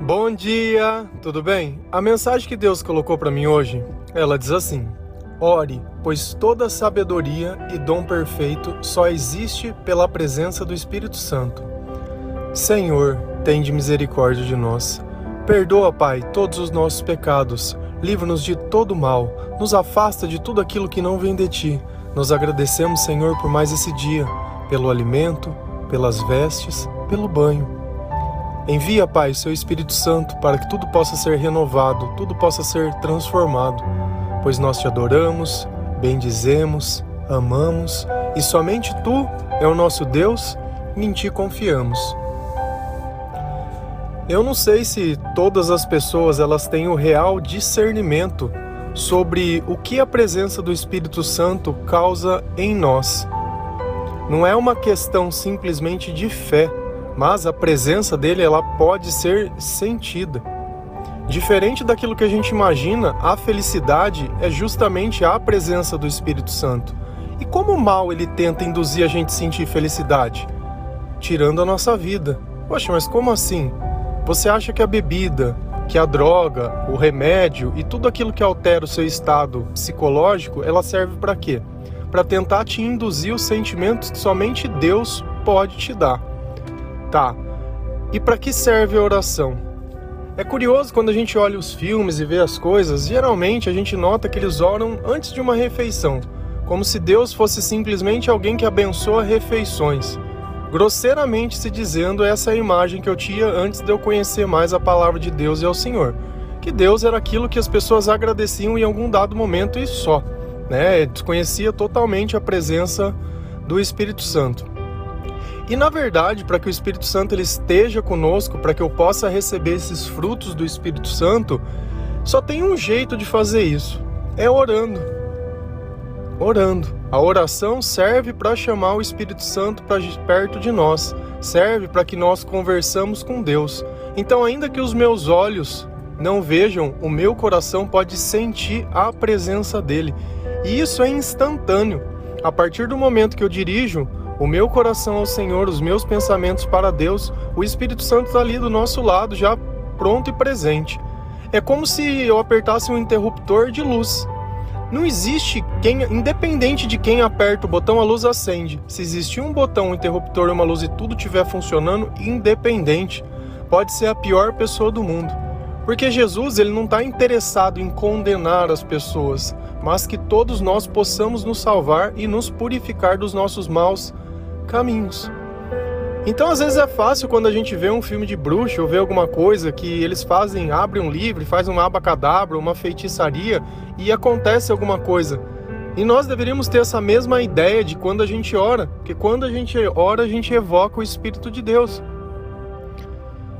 Bom dia, tudo bem? A mensagem que Deus colocou para mim hoje, ela diz assim: Ore, pois toda sabedoria e dom perfeito só existe pela presença do Espírito Santo. Senhor, tende misericórdia de nós. Perdoa, Pai, todos os nossos pecados. Livra-nos de todo mal. Nos afasta de tudo aquilo que não vem de ti. Nós agradecemos, Senhor, por mais esse dia, pelo alimento, pelas vestes, pelo banho. Envia, Pai, seu Espírito Santo para que tudo possa ser renovado, tudo possa ser transformado, pois nós te adoramos, bendizemos, amamos e somente tu é o nosso Deus e em ti confiamos. Eu não sei se todas as pessoas elas têm o real discernimento sobre o que a presença do Espírito Santo causa em nós. Não é uma questão simplesmente de fé, mas a presença dele ela pode ser sentida. Diferente daquilo que a gente imagina, a felicidade é justamente a presença do Espírito Santo. E como o mal ele tenta induzir a gente a sentir felicidade? Tirando a nossa vida. Poxa, mas como assim? Você acha que a bebida, que a droga, o remédio e tudo aquilo que altera o seu estado psicológico, ela serve para quê? Para tentar te induzir os sentimentos que somente Deus pode te dar. E para que serve a oração? É curioso quando a gente olha os filmes e vê as coisas, geralmente a gente nota que eles oram antes de uma refeição, como se Deus fosse simplesmente alguém que abençoa refeições. Grosseiramente se dizendo, essa é a imagem que eu tinha antes de eu conhecer mais a palavra de Deus e ao Senhor. Que Deus era aquilo que as pessoas agradeciam em algum dado momento e só. Né? Desconhecia totalmente a presença do Espírito Santo. E na verdade, para que o Espírito Santo ele esteja conosco, para que eu possa receber esses frutos do Espírito Santo, só tem um jeito de fazer isso: é orando. Orando. A oração serve para chamar o Espírito Santo para perto de nós, serve para que nós conversamos com Deus. Então, ainda que os meus olhos não vejam, o meu coração pode sentir a presença dele. E isso é instantâneo. A partir do momento que eu dirijo o meu coração ao Senhor, os meus pensamentos para Deus, o Espírito Santo está ali do nosso lado, já pronto e presente. É como se eu apertasse um interruptor de luz. Não existe quem, independente de quem aperta o botão, a luz acende. Se existir um botão, um interruptor, uma luz e tudo estiver funcionando, independente, pode ser a pior pessoa do mundo. Porque Jesus ele não está interessado em condenar as pessoas, mas que todos nós possamos nos salvar e nos purificar dos nossos maus caminhos. Então, às vezes é fácil quando a gente vê um filme de bruxo ou vê alguma coisa que eles fazem, abrem um livro, fazem uma abacadabra, uma feitiçaria e acontece alguma coisa. E nós deveríamos ter essa mesma ideia de quando a gente ora, porque quando a gente ora, a gente evoca o Espírito de Deus.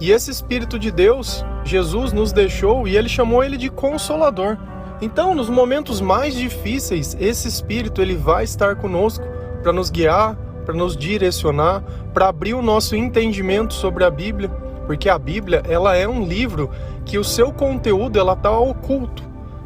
E esse Espírito de Deus, Jesus nos deixou e ele chamou ele de consolador. Então, nos momentos mais difíceis, esse Espírito ele vai estar conosco para nos guiar, para nos direcionar, para abrir o nosso entendimento sobre a Bíblia, porque a Bíblia ela é um livro que o seu conteúdo ela está oculto,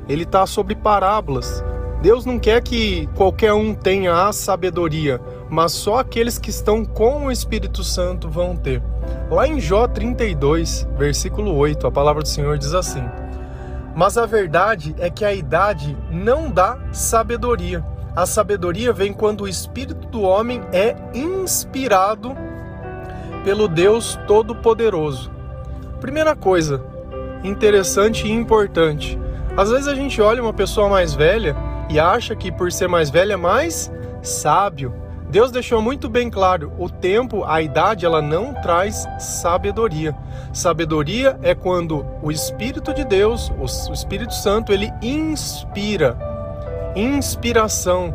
ele está sobre parábolas. Deus não quer que qualquer um tenha a sabedoria, mas só aqueles que estão com o Espírito Santo vão ter. Lá em Jó 32, versículo 8, a palavra do Senhor diz assim: Mas a verdade é que a idade não dá sabedoria a sabedoria vem quando o espírito do homem é inspirado pelo Deus Todo-Poderoso. Primeira coisa interessante e importante. Às vezes a gente olha uma pessoa mais velha e acha que por ser mais velha é mais sábio. Deus deixou muito bem claro, o tempo, a idade, ela não traz sabedoria. Sabedoria é quando o Espírito de Deus, o Espírito Santo, ele inspira inspiração,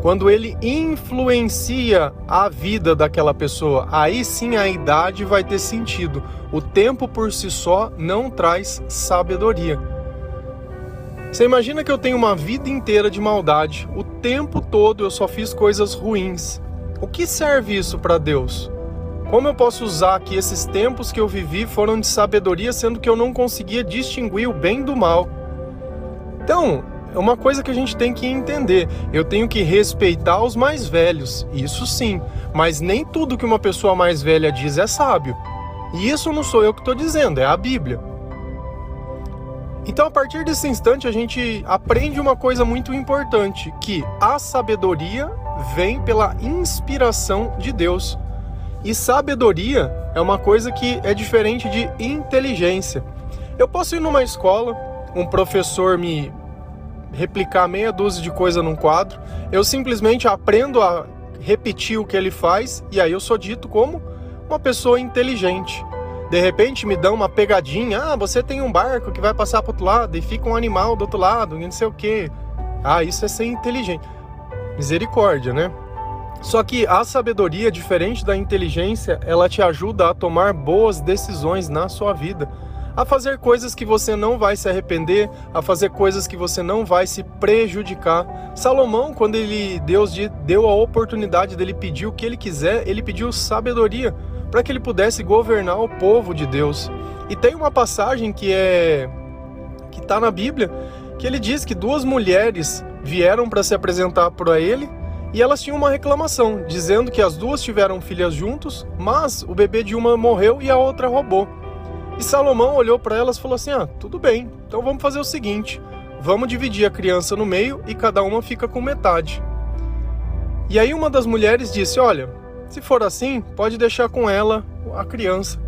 quando ele influencia a vida daquela pessoa, aí sim a idade vai ter sentido. O tempo por si só não traz sabedoria. Você imagina que eu tenho uma vida inteira de maldade, o tempo todo eu só fiz coisas ruins. O que serve isso para Deus? Como eu posso usar que esses tempos que eu vivi foram de sabedoria, sendo que eu não conseguia distinguir o bem do mal? Então, uma coisa que a gente tem que entender. Eu tenho que respeitar os mais velhos, isso sim, mas nem tudo que uma pessoa mais velha diz é sábio. E isso não sou eu que estou dizendo, é a Bíblia. Então, a partir desse instante, a gente aprende uma coisa muito importante: que a sabedoria vem pela inspiração de Deus. E sabedoria é uma coisa que é diferente de inteligência. Eu posso ir numa escola, um professor me replicar meia dúzia de coisa num quadro, eu simplesmente aprendo a repetir o que ele faz e aí eu sou dito como uma pessoa inteligente. De repente me dão uma pegadinha, ah, você tem um barco que vai passar para outro lado e fica um animal do outro lado, não sei o quê. Ah, isso é ser inteligente. Misericórdia, né? Só que a sabedoria, diferente da inteligência, ela te ajuda a tomar boas decisões na sua vida a fazer coisas que você não vai se arrepender, a fazer coisas que você não vai se prejudicar. Salomão, quando ele Deus deu a oportunidade dele pedir o que ele quiser, ele pediu sabedoria para que ele pudesse governar o povo de Deus. E tem uma passagem que é que está na Bíblia, que ele diz que duas mulheres vieram para se apresentar para ele e elas tinham uma reclamação, dizendo que as duas tiveram filhas juntos, mas o bebê de uma morreu e a outra roubou. E Salomão olhou para elas e falou assim: Ah, tudo bem, então vamos fazer o seguinte: vamos dividir a criança no meio e cada uma fica com metade. E aí uma das mulheres disse: Olha, se for assim, pode deixar com ela a criança.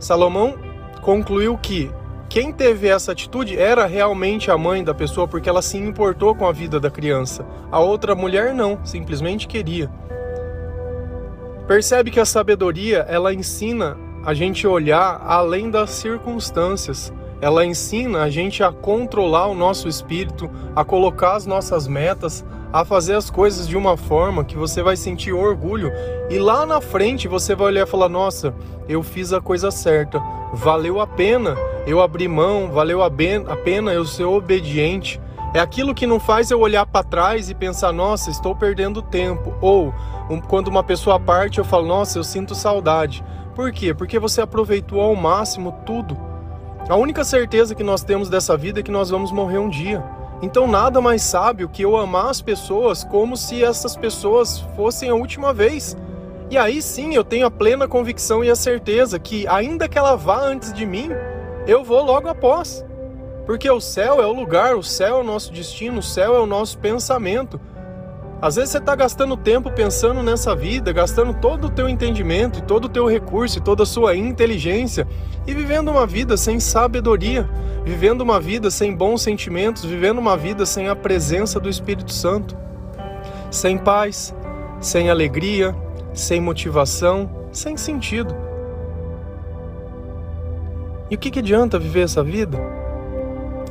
Salomão concluiu que quem teve essa atitude era realmente a mãe da pessoa porque ela se importou com a vida da criança. A outra mulher não, simplesmente queria. Percebe que a sabedoria ela ensina a gente olhar além das circunstâncias. Ela ensina a gente a controlar o nosso espírito, a colocar as nossas metas, a fazer as coisas de uma forma que você vai sentir orgulho e lá na frente você vai olhar e falar: Nossa, eu fiz a coisa certa, valeu a pena eu abrir mão, valeu a pena eu ser obediente. É aquilo que não faz eu olhar para trás e pensar: Nossa, estou perdendo tempo. Ou quando uma pessoa parte, eu falo: Nossa, eu sinto saudade. Por quê? Porque você aproveitou ao máximo tudo. A única certeza que nós temos dessa vida é que nós vamos morrer um dia. Então nada mais sábio que eu amar as pessoas como se essas pessoas fossem a última vez. E aí sim eu tenho a plena convicção e a certeza que, ainda que ela vá antes de mim, eu vou logo após. Porque o céu é o lugar, o céu é o nosso destino, o céu é o nosso pensamento. Às vezes você está gastando tempo pensando nessa vida, gastando todo o teu entendimento, todo o teu recurso toda a sua inteligência e vivendo uma vida sem sabedoria, vivendo uma vida sem bons sentimentos, vivendo uma vida sem a presença do Espírito Santo, sem paz, sem alegria, sem motivação, sem sentido. E o que, que adianta viver essa vida?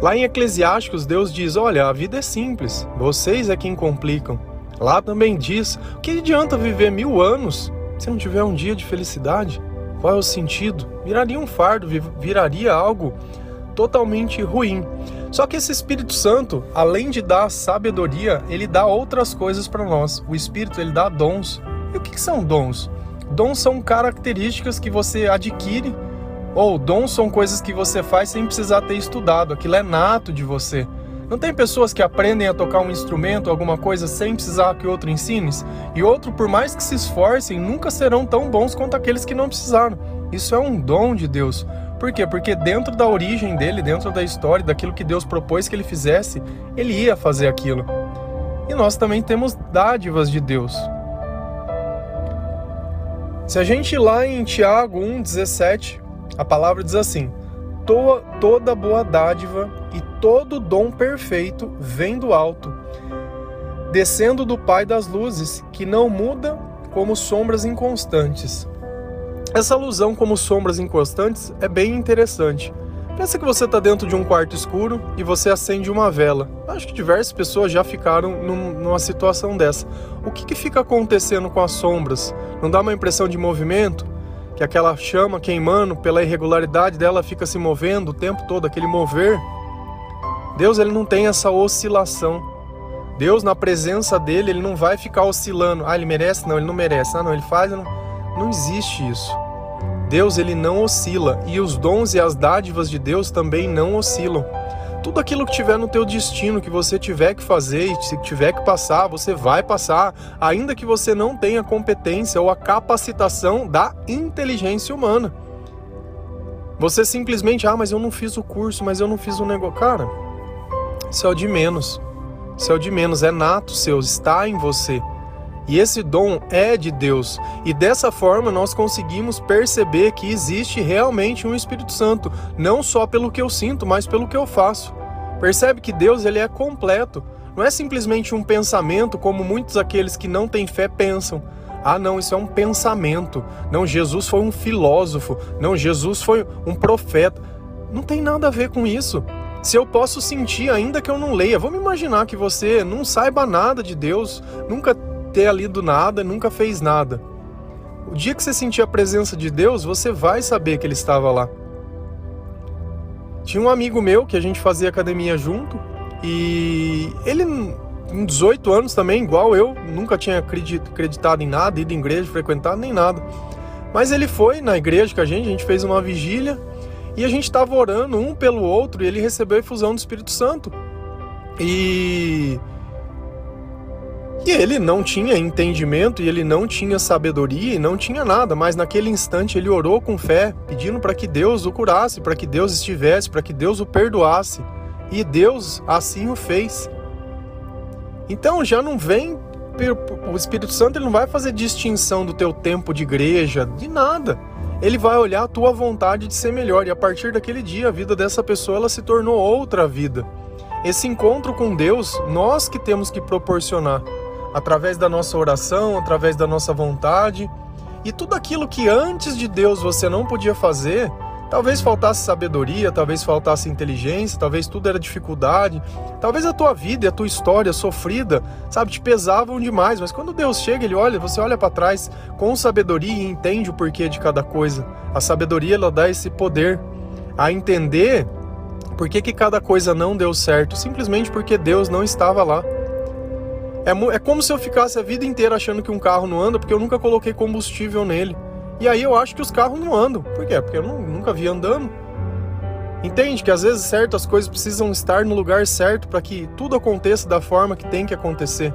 Lá em Eclesiásticos, Deus diz: Olha, a vida é simples, vocês é quem complicam. Lá também diz: o que adianta viver mil anos se não tiver um dia de felicidade? Qual é o sentido? Viraria um fardo, viraria algo totalmente ruim. Só que esse Espírito Santo, além de dar sabedoria, ele dá outras coisas para nós. O Espírito ele dá dons. E o que, que são dons? Dons são características que você adquire, ou dons são coisas que você faz sem precisar ter estudado. Aquilo é nato de você. Não tem pessoas que aprendem a tocar um instrumento, alguma coisa, sem precisar que outro ensine? E outro, por mais que se esforcem, nunca serão tão bons quanto aqueles que não precisaram. Isso é um dom de Deus. Por quê? Porque dentro da origem dele, dentro da história, daquilo que Deus propôs que ele fizesse, ele ia fazer aquilo. E nós também temos dádivas de Deus. Se a gente ir lá em Tiago 1,17, a palavra diz assim: toda boa dádiva e todo dom perfeito vem do alto, descendo do Pai das luzes, que não muda como sombras inconstantes. Essa alusão como sombras inconstantes é bem interessante. Pensa que você está dentro de um quarto escuro e você acende uma vela. Acho que diversas pessoas já ficaram num, numa situação dessa. O que, que fica acontecendo com as sombras? Não dá uma impressão de movimento? Que aquela chama queimando, pela irregularidade dela, fica se movendo o tempo todo, aquele mover. Deus ele não tem essa oscilação. Deus, na presença dele, ele não vai ficar oscilando. Ah, ele merece? Não, ele não merece. Ah, não, ele faz. Não, não existe isso. Deus, ele não oscila. E os dons e as dádivas de Deus também não oscilam. Tudo aquilo que tiver no teu destino, que você tiver que fazer e se tiver que passar, você vai passar, ainda que você não tenha competência ou a capacitação da inteligência humana. Você simplesmente, ah, mas eu não fiz o curso, mas eu não fiz o negócio. Cara, isso é o de menos. Isso é o de menos, é nato seu, está em você. E esse dom é de Deus. E dessa forma nós conseguimos perceber que existe realmente um Espírito Santo, não só pelo que eu sinto, mas pelo que eu faço. Percebe que Deus ele é completo. Não é simplesmente um pensamento como muitos aqueles que não têm fé pensam. Ah, não, isso é um pensamento. Não, Jesus foi um filósofo. Não, Jesus foi um profeta. Não tem nada a ver com isso. Se eu posso sentir, ainda que eu não leia, vamos imaginar que você não saiba nada de Deus, nunca ter lido nada, nunca fez nada. O dia que você sentir a presença de Deus, você vai saber que ele estava lá. Tinha um amigo meu que a gente fazia academia junto e ele, com 18 anos também, igual eu, nunca tinha acreditado em nada, ido em igreja, frequentado nem nada. Mas ele foi na igreja com a gente, a gente fez uma vigília e a gente estava orando um pelo outro e ele recebeu a efusão do Espírito Santo. E e ele não tinha entendimento e ele não tinha sabedoria e não tinha nada, mas naquele instante ele orou com fé, pedindo para que Deus o curasse, para que Deus estivesse, para que Deus o perdoasse. E Deus assim o fez. Então já não vem o Espírito Santo, ele não vai fazer distinção do teu tempo de igreja, de nada. Ele vai olhar a tua vontade de ser melhor e a partir daquele dia a vida dessa pessoa ela se tornou outra vida. Esse encontro com Deus, nós que temos que proporcionar através da nossa oração, através da nossa vontade. E tudo aquilo que antes de Deus você não podia fazer, talvez faltasse sabedoria, talvez faltasse inteligência, talvez tudo era dificuldade, talvez a tua vida e a tua história sofrida, sabe, te pesavam demais, mas quando Deus chega, ele olha, você olha para trás com sabedoria e entende o porquê de cada coisa. A sabedoria ela dá esse poder a entender por que, que cada coisa não deu certo, simplesmente porque Deus não estava lá. É, é como se eu ficasse a vida inteira achando que um carro não anda porque eu nunca coloquei combustível nele. E aí eu acho que os carros não andam. Por quê? Porque eu não, nunca vi andando. Entende que às vezes certas coisas precisam estar no lugar certo para que tudo aconteça da forma que tem que acontecer.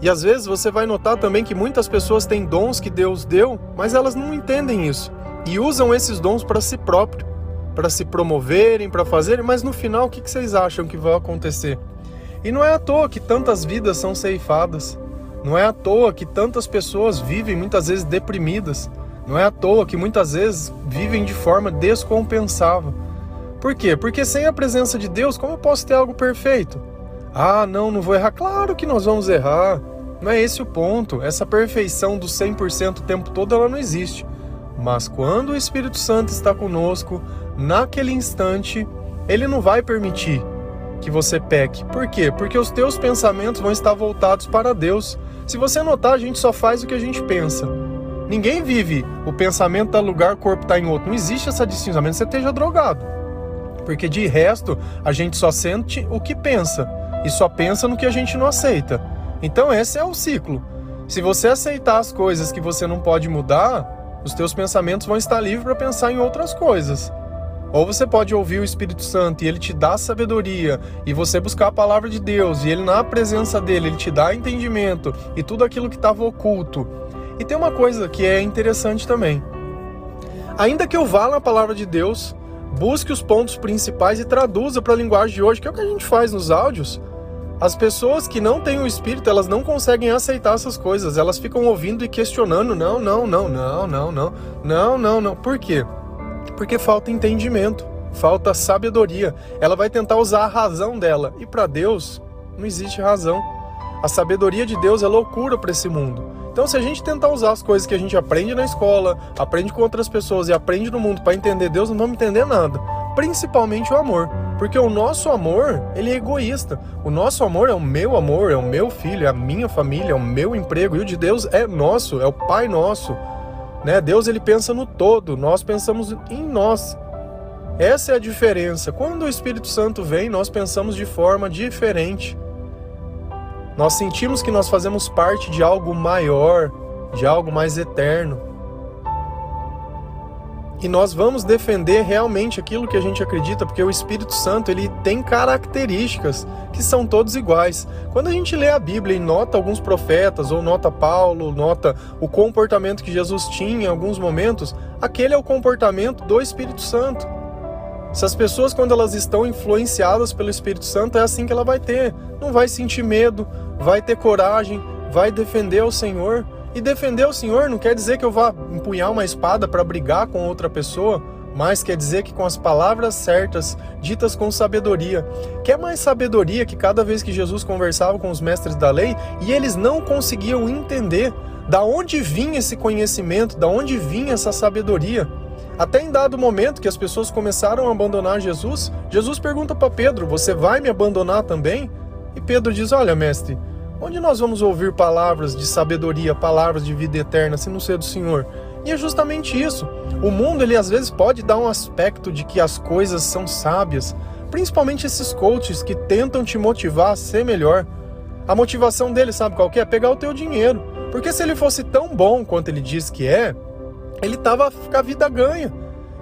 E às vezes você vai notar também que muitas pessoas têm dons que Deus deu, mas elas não entendem isso e usam esses dons para si próprio, para se promoverem, para fazerem, mas no final o que vocês acham que vai acontecer? E não é à toa que tantas vidas são ceifadas. Não é à toa que tantas pessoas vivem muitas vezes deprimidas. Não é à toa que muitas vezes vivem de forma descompensável. Por quê? Porque sem a presença de Deus, como eu posso ter algo perfeito? Ah, não, não vou errar. Claro que nós vamos errar. Não é esse o ponto. Essa perfeição do 100% o tempo todo ela não existe. Mas quando o Espírito Santo está conosco, naquele instante, ele não vai permitir que você peque. Por quê? Porque os teus pensamentos vão estar voltados para Deus. Se você notar, a gente só faz o que a gente pensa. Ninguém vive o pensamento tá lugar, o corpo está em outro. Não existe essa distinção, a menos que você esteja drogado. Porque de resto, a gente só sente o que pensa e só pensa no que a gente não aceita. Então esse é o ciclo. Se você aceitar as coisas que você não pode mudar, os teus pensamentos vão estar livres para pensar em outras coisas. Ou você pode ouvir o Espírito Santo e ele te dá sabedoria, e você buscar a palavra de Deus, e ele na presença dele, ele te dá entendimento e tudo aquilo que estava oculto. E tem uma coisa que é interessante também. Ainda que eu vá na palavra de Deus, busque os pontos principais e traduza para a linguagem de hoje, que é o que a gente faz nos áudios. As pessoas que não têm o Espírito, elas não conseguem aceitar essas coisas. Elas ficam ouvindo e questionando. Não, não, não, não, não, não, não, não, não. Por quê? Porque falta entendimento, falta sabedoria. Ela vai tentar usar a razão dela. E para Deus, não existe razão. A sabedoria de Deus é loucura para esse mundo. Então, se a gente tentar usar as coisas que a gente aprende na escola, aprende com outras pessoas e aprende no mundo para entender Deus, não vamos entender nada. Principalmente o amor. Porque o nosso amor, ele é egoísta. O nosso amor é o meu amor, é o meu filho, é a minha família, é o meu emprego. E o de Deus é nosso, é o Pai nosso. Né? Deus ele pensa no todo, nós pensamos em nós. Essa é a diferença. Quando o Espírito Santo vem, nós pensamos de forma diferente. Nós sentimos que nós fazemos parte de algo maior, de algo mais eterno. E nós vamos defender realmente aquilo que a gente acredita, porque o Espírito Santo ele tem características que são todos iguais. Quando a gente lê a Bíblia e nota alguns profetas, ou nota Paulo, nota o comportamento que Jesus tinha em alguns momentos, aquele é o comportamento do Espírito Santo. Se as pessoas, quando elas estão influenciadas pelo Espírito Santo, é assim que ela vai ter. Não vai sentir medo, vai ter coragem, vai defender o Senhor. E defender o Senhor não quer dizer que eu vá empunhar uma espada para brigar com outra pessoa, mas quer dizer que com as palavras certas, ditas com sabedoria. Quer mais sabedoria que cada vez que Jesus conversava com os mestres da lei e eles não conseguiam entender da onde vinha esse conhecimento, da onde vinha essa sabedoria. Até em dado momento que as pessoas começaram a abandonar Jesus, Jesus pergunta para Pedro: Você vai me abandonar também? E Pedro diz: Olha, mestre, Onde nós vamos ouvir palavras de sabedoria, palavras de vida eterna, se não ser do Senhor? E é justamente isso. O mundo, ele às vezes pode dar um aspecto de que as coisas são sábias, principalmente esses coaches que tentam te motivar a ser melhor. A motivação dele, sabe qual que é? Pegar o teu dinheiro. Porque se ele fosse tão bom quanto ele diz que é, ele tava com a vida ganha.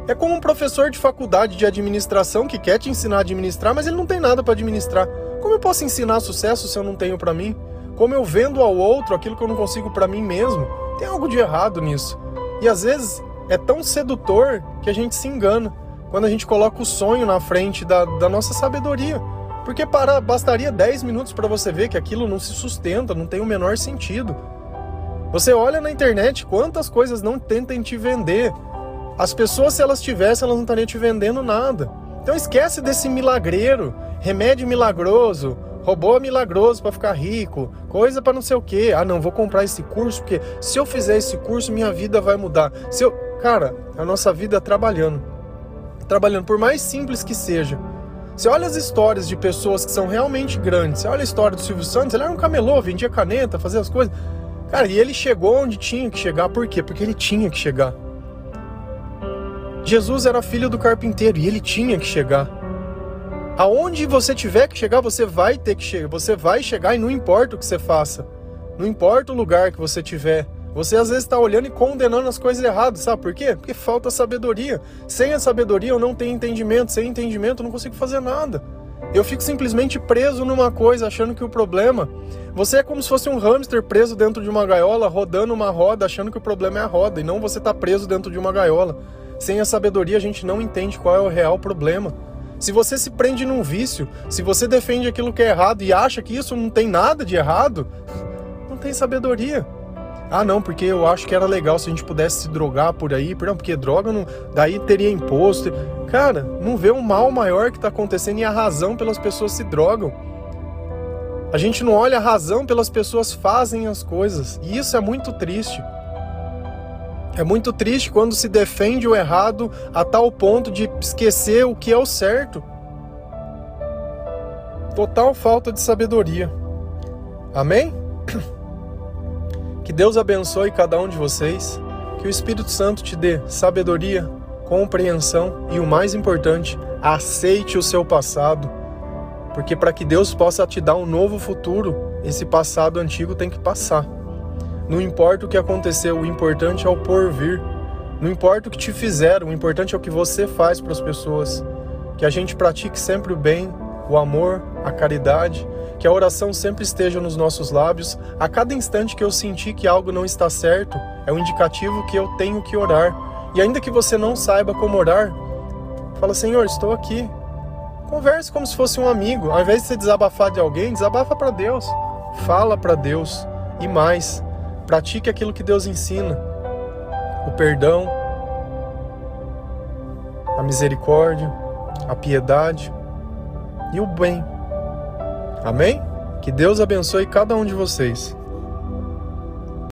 É como um professor de faculdade de administração que quer te ensinar a administrar, mas ele não tem nada para administrar. Como eu posso ensinar sucesso se eu não tenho para mim? Como eu vendo ao outro aquilo que eu não consigo para mim mesmo? Tem algo de errado nisso. E às vezes é tão sedutor que a gente se engana quando a gente coloca o sonho na frente da, da nossa sabedoria. Porque para, bastaria 10 minutos para você ver que aquilo não se sustenta, não tem o menor sentido. Você olha na internet quantas coisas não tentem te vender. As pessoas, se elas tivessem, elas não estariam te vendendo nada. Então esquece desse milagreiro, remédio milagroso, robô milagroso para ficar rico, coisa para não sei o quê. Ah, não, vou comprar esse curso porque se eu fizer esse curso minha vida vai mudar. Se eu, cara, a nossa vida trabalhando. Trabalhando por mais simples que seja. Você olha as histórias de pessoas que são realmente grandes. Você olha a história do Silvio Santos, ele era um camelô, vendia caneta, fazia as coisas. Cara, e ele chegou onde tinha que chegar, por quê? Porque ele tinha que chegar. Jesus era filho do carpinteiro e ele tinha que chegar. Aonde você tiver que chegar, você vai ter que chegar. Você vai chegar e não importa o que você faça. Não importa o lugar que você tiver. Você às vezes está olhando e condenando as coisas erradas, sabe por quê? Porque falta sabedoria. Sem a sabedoria eu não tenho entendimento. Sem entendimento eu não consigo fazer nada. Eu fico simplesmente preso numa coisa, achando que o problema. Você é como se fosse um hamster preso dentro de uma gaiola, rodando uma roda, achando que o problema é a roda, e não você está preso dentro de uma gaiola. Sem a sabedoria, a gente não entende qual é o real problema. Se você se prende num vício, se você defende aquilo que é errado e acha que isso não tem nada de errado, não tem sabedoria. Ah, não, porque eu acho que era legal se a gente pudesse se drogar por aí, porque droga não, daí teria imposto. Cara, não vê o mal maior que está acontecendo e a razão pelas pessoas se drogam. A gente não olha a razão pelas pessoas fazem as coisas, e isso é muito triste. É muito triste quando se defende o errado a tal ponto de esquecer o que é o certo. Total falta de sabedoria. Amém? Que Deus abençoe cada um de vocês. Que o Espírito Santo te dê sabedoria, compreensão e o mais importante, aceite o seu passado. Porque para que Deus possa te dar um novo futuro, esse passado antigo tem que passar. Não importa o que aconteceu, o importante é o porvir. Não importa o que te fizeram, o importante é o que você faz para as pessoas. Que a gente pratique sempre o bem, o amor, a caridade, que a oração sempre esteja nos nossos lábios. A cada instante que eu sentir que algo não está certo, é um indicativo que eu tenho que orar. E ainda que você não saiba como orar, fala: Senhor, estou aqui. Converse como se fosse um amigo. Ao invés de você desabafar de alguém, desabafa para Deus. Fala para Deus. E mais, Pratique aquilo que Deus ensina: o perdão, a misericórdia, a piedade e o bem. Amém? Que Deus abençoe cada um de vocês.